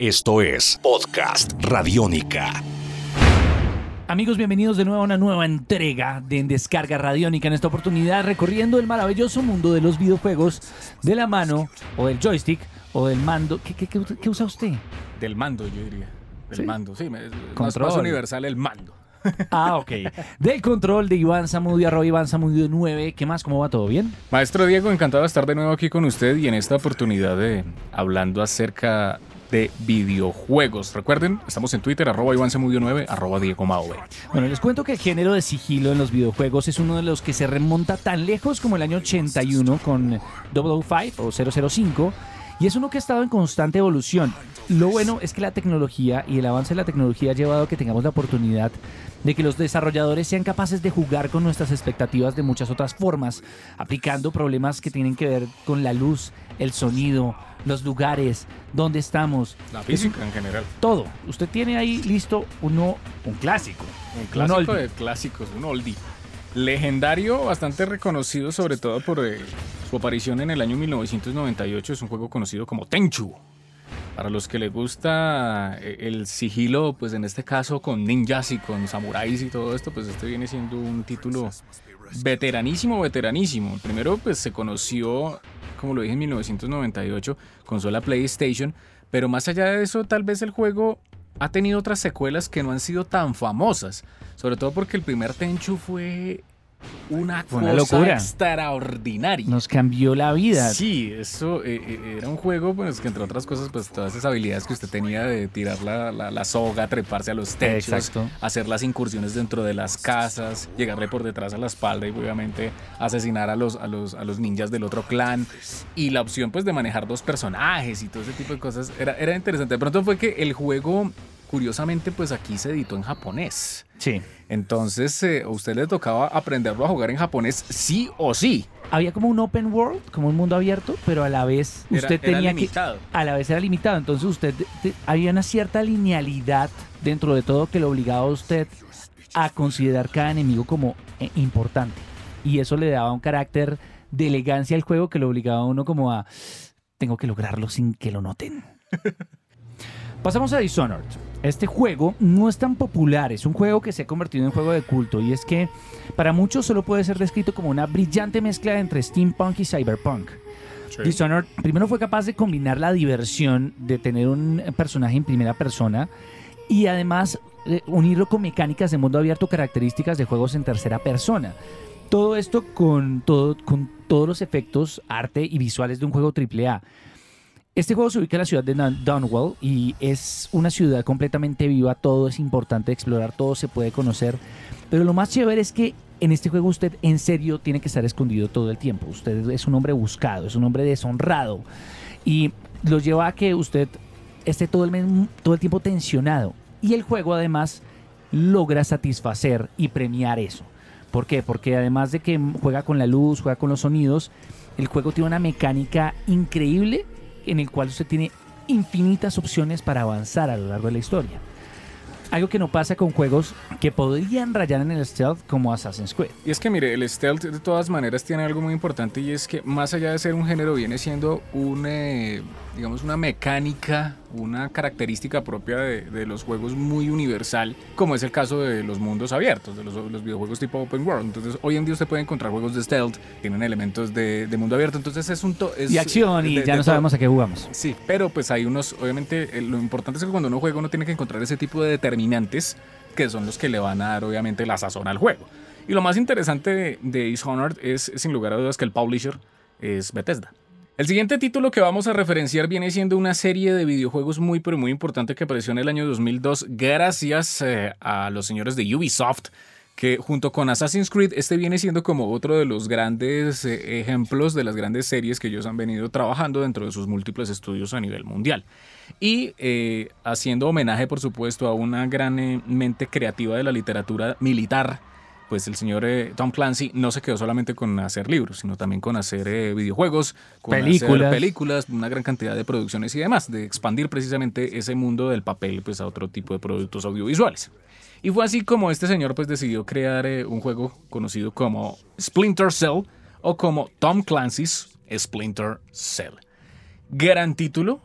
Esto es Podcast Radiónica. Amigos, bienvenidos de nuevo a una nueva entrega de Descarga Radiónica. En esta oportunidad, recorriendo el maravilloso mundo de los videojuegos de la mano, o del joystick, o del mando. ¿Qué, qué- qué- qué usa usted? Del mando, yo diría. Del ¿Sí? mando, sí. me- Control. más universal el mando. Ah, ok. Del control de Iván Zamudio, arroba Iván Zamudio 9. ¿Qué más? ¿Cómo va todo? ¿Bien? Maestro Diego, encantado de estar de nuevo aquí con usted y en esta oportunidad de hablando acerca de videojuegos. Recuerden, estamos en Twitter, arroba Iván Zamudio 9, arroba Diego Maove. Bueno, les cuento que el género de sigilo en los videojuegos es uno de los que se remonta tan lejos como el año 81 con 005 o 005 y es uno que ha estado en constante evolución. Lo bueno es que la tecnología y el avance de la tecnología ha llevado a que tengamos la oportunidad de que los desarrolladores sean capaces de jugar con nuestras expectativas de muchas otras formas, aplicando problemas que tienen que ver con la luz, el sonido, los lugares, dónde estamos, La Es un- física en general. todo. Usted tiene ahí listo uno, un clásico. Un clásico oldie. de clásicos, un oldie. Legendario, bastante reconocido sobre todo por eh, su aparición en el año 1998. Es un juego conocido como Tenchu. Para los que les gusta eh, el sigilo, pues en este caso con ninjas y con samuráis y todo esto, pues este viene siendo un título veteranísimo, veteranísimo. El primero pues se conoció, como lo dije, en 1998, consola PlayStation, pero más allá de eso, tal vez el juego ha tenido otras secuelas que no han sido tan famosas, sobre todo porque el primer Tenchu fue una Fue una cosa locura. extraordinaria. Nos cambió la vida. Sí, eso eh, eh, era un juego, pues que entre otras cosas, pues todas esas habilidades que usted tenía de tirar la, la- la soga, treparse a los techos, Exacto. hacer las incursiones dentro de las casas, llegarle por detrás a la espalda y obviamente asesinar a los, a los, a los ninjas del otro clan. Y la opción pues de manejar dos personajes y todo ese tipo de cosas era, era interesante. De pronto fue que el juego, curiosamente, pues aquí se editó en japonés. Sí. Entonces, eh, a usted le tocaba aprenderlo a jugar en japonés sí o sí. Había como un open world, como un mundo abierto, pero a la vez Era- usted era tenía limitado. que a la vez era limitado, entonces usted te- había una cierta linealidad dentro de todo que lo obligaba a usted a considerar cada enemigo como eh, importante y eso le daba un carácter de elegancia al juego que lo obligaba a uno como a tengo que lograrlo sin que lo noten. Pasamos a Dishonored. Este juego no es tan popular, es un juego que se ha convertido en juego de culto y es que para muchos solo puede ser descrito como una brillante mezcla entre steampunk y cyberpunk. Dishonored primero fue capaz de combinar la diversión de tener un personaje en primera persona y además eh, unirlo con mecánicas de mundo abierto características de juegos en tercera persona. Todo esto con, todo, con todos los efectos, arte y visuales de un juego AAA. Este juego se ubica en la ciudad de Dun- Dunwall y es una ciudad completamente viva, todo es importante explorar, todo se puede conocer, pero lo más chévere es que en este juego usted en serio tiene que estar escondido todo el tiempo, usted es un hombre buscado, es un hombre deshonrado y lo lleva a que usted esté todo el, todo el tiempo tensionado y el juego además logra satisfacer y premiar eso. ¿Por qué? Porque además de que juega con la luz, juega con los sonidos, el juego tiene una mecánica increíble en el cual usted tiene infinitas opciones para avanzar a lo largo de la historia. Algo que no pasa con juegos que podrían rayar en el stealth como Assassin's Creed. Y es que mire, el stealth de todas maneras tiene algo muy importante y es que más allá de ser un género viene siendo un, eh, digamos, una mecánica, una característica propia de, de los juegos muy universal, como es el caso de los mundos abiertos, de los, los videojuegos tipo open world. Entonces, hoy en día usted puede encontrar juegos de stealth, tienen elementos de, de mundo abierto, entonces es un... to- es Y acción y de- ya no sabemos a qué jugamos. Sí, pero pues hay unos, obviamente, eh, lo importante es que cuando uno juega uno tiene que encontrar ese tipo de determinantes que son los que le van a dar, obviamente, la sazón al juego. Y lo más interesante de, de Dishonored es, sin lugar a dudas, que el publisher es Bethesda. El siguiente título que vamos a referenciar viene siendo una serie de videojuegos muy, pero muy importante que apareció en el año 2002 gracias eh, a los señores de Ubisoft que junto con Assassin's Creed, este viene siendo como otro de los grandes eh, ejemplos de las grandes series que ellos han venido trabajando dentro de sus múltiples estudios a nivel mundial. Y eh, haciendo homenaje, por supuesto, a una gran mente creativa de la literatura militar, pues el señor eh, Tom Clancy no se quedó solamente con hacer libros, sino también con hacer eh, videojuegos, con Películas. hacer películas, una gran cantidad de producciones y demás, de expandir precisamente ese mundo del papel pues, a otro tipo de productos audiovisuales. Y fue así como este señor pues decidió crear eh, un juego conocido como Splinter Cell o como Tom Clancy's Splinter Cell. Gran título,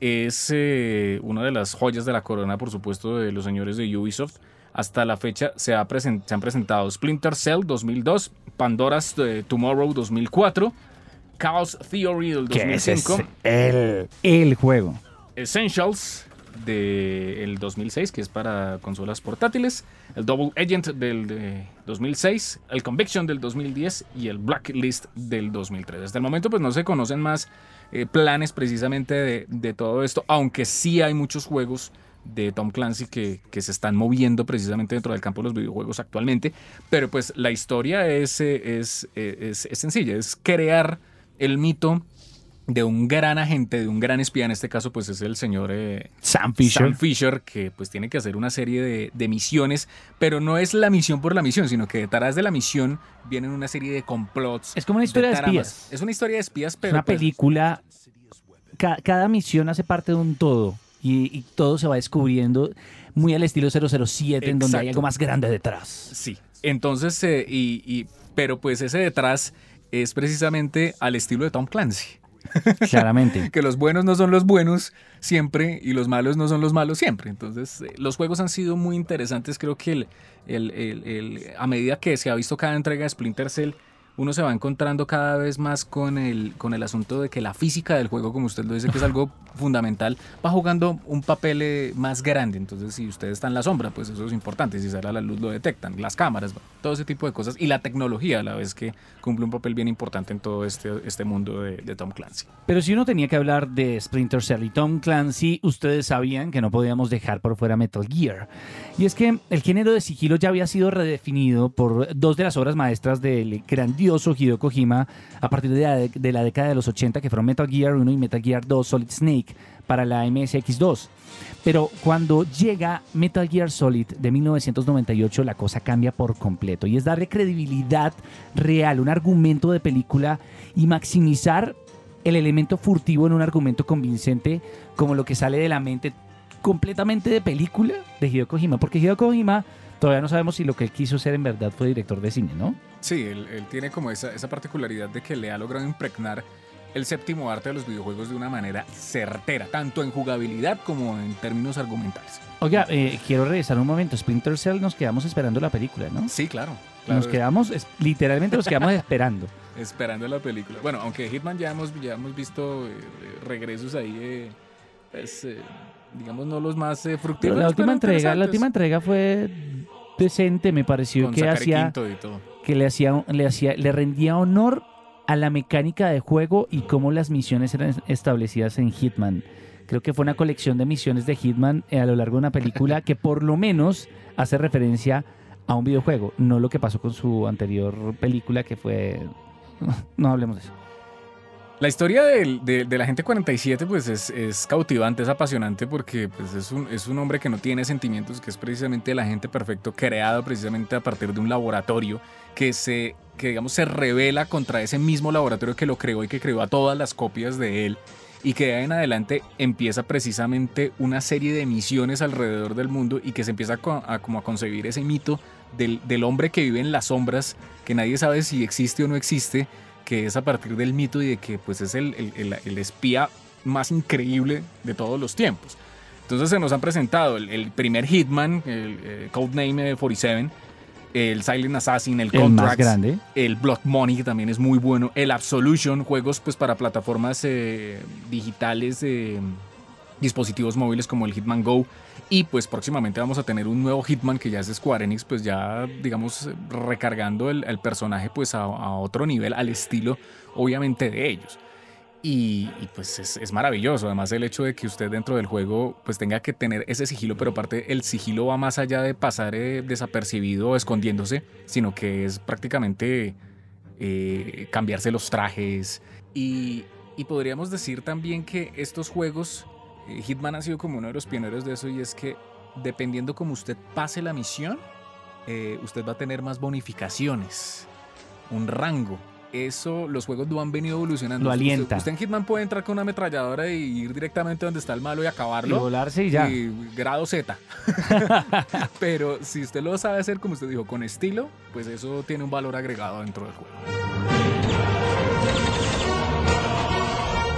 es eh, una de las joyas de la corona, por supuesto, de los señores de Ubisoft. Hasta la fecha se, ha present- se han presentado Splinter Cell 2002, Pandora's eh, Tomorrow 2004, Chaos Theory del Que ese es 2005, el, el juego. Essentials del 2006, que es para consolas portátiles, el Double Agent del de 2006, el Conviction del 2010 y el Blacklist del 2003. Hasta el momento pues no se conocen más eh, planes precisamente de, de todo esto, aunque sí hay muchos juegos de Tom Clancy que, se están moviendo precisamente dentro del campo de los videojuegos actualmente, pero pues la historia es, eh, eh, es, es sencilla, es crear el mito de un gran agente, de un gran espía, en este caso pues es el señor eh, Sam Fisher. Sam Fisher, que pues tiene que hacer una serie de, de misiones, pero no es la misión por la misión, sino que detrás de la misión vienen una serie de complots. Es como una historia de espías. Es una historia de espías, Es pero una pues, película. ca- cada misión hace parte de un todo. Y, y todo se va descubriendo muy al estilo 007, en donde hay algo más grande detrás. Sí. Entonces, eh, y, y- pero pues ese detrás es precisamente al estilo de Tom Clancy. Claramente. que los buenos no son los buenos siempre y los malos no son los malos siempre. Entonces, eh, los juegos han sido muy interesantes. Creo que el, el- el- el- a medida que se ha visto cada entrega de Splinter Cell, uno se va encontrando cada vez más con el, con el asunto de que la física del juego, como usted lo dice, que es algo fundamental, va jugando un papel eh, más grande. Entonces, si usted está en la sombra, pues eso es importante. Si sale a la luz, lo detectan. Las cámaras, todo ese tipo de cosas. Y la tecnología, a la vez que cumple un papel bien importante en todo este, este mundo de, de Tom Clancy. Pero si uno tenía que hablar de Splinter Cell y Tom Clancy, ustedes sabían que no podíamos dejar por fuera Metal Gear. Y es que el género de sigilo ya había sido redefinido por dos de las obras maestras del grandioso Hideo Kojima a partir de la, de la década de los 80, que fueron Metal Gear 1 y Metal Gear 2 Solid Snake para la MSX2. Pero cuando llega Metal Gear Solid de 1998, la cosa cambia por completo y es darle credibilidad real, un argumento de película y maximizar el elemento furtivo en un argumento convincente como lo que sale de la mente completamente de película de Hideo Kojima, porque Hideo Kojima todavía no sabemos si lo que él quiso ser en verdad fue director de cine, ¿no? Sí, él, él tiene como esa, esa particularidad de que le ha logrado impregnar el séptimo arte de los videojuegos de una manera certera, tanto en jugabilidad como en términos argumentales. Oiga, eh, quiero regresar un momento. Splinter Cell nos quedamos esperando la película, ¿no? Sí, claro. claro, Nos quedamos, es- literalmente nos quedamos esperando. Esperando la película. Bueno, aunque Hitman ya hemos, ya hemos visto eh, regresos ahí, eh, pues, eh, digamos, no los más Pero fructíferos. la última pero entrega, la última entrega fue decente, me pareció Con que hacía que le hacía le hacía le rendía honor a la mecánica de juego y cómo las misiones eran establecidas en Hitman. Creo que fue una colección de misiones de Hitman eh, a lo largo de una película que por lo menos hace referencia a un videojuego, no lo que pasó con su anterior película que fue no hablemos de eso. La historia de, la gente 47 pues es, es cautivante, es apasionante porque pues, es, un, hombre que no tiene sentimientos, que es precisamente el agente perfecto creado precisamente a partir de un laboratorio que se, digamos se revela contra ese mismo laboratorio que lo creó y que creó a todas las copias de él. Y que de en adelante empieza precisamente una serie de misiones alrededor del mundo y que se empieza a, co- a como a concebir ese mito del hombre que vive en las sombras, que nadie sabe si existe o no existe, que es a partir del mito y de que pues es el, el- el- el espía más increíble de todos los tiempos. Entonces se nos han presentado el, primer Hitman, el eh, Codename eh, 47, el Silent Assassin, el Contracts, grande. el Blood Money, que también es muy bueno, el Absolution, juegos pues para plataformas eh, digitales, eh, dispositivos móviles como el Hitman Go. Y pues próximamente vamos a tener un nuevo Hitman que ya es Square Enix, pues ya digamos recargando el, personaje pues a, otro nivel, al estilo obviamente de ellos. Y, pues es, maravilloso, además el hecho de que usted dentro del juego pues tenga que tener ese sigilo, pero aparte el sigilo va más allá de pasar eh, desapercibido o escondiéndose, sino que es prácticamente eh, cambiarse los trajes. Y, podríamos decir también que estos juegos, Hitman ha sido como uno de los pioneros de eso y es que dependiendo como usted pase la misión, eh, usted va a tener más bonificaciones, un rango. Eso los juegos lo han venido evolucionando. Lo alienta. Usted, en Hitman puede entrar con una ametralladora y ir directamente donde está el malo y Y acabarlo. volarse y ya. Y grado Z. Pero si usted lo sabe hacer, como usted dijo, con estilo, pues eso tiene un valor agregado dentro del juego.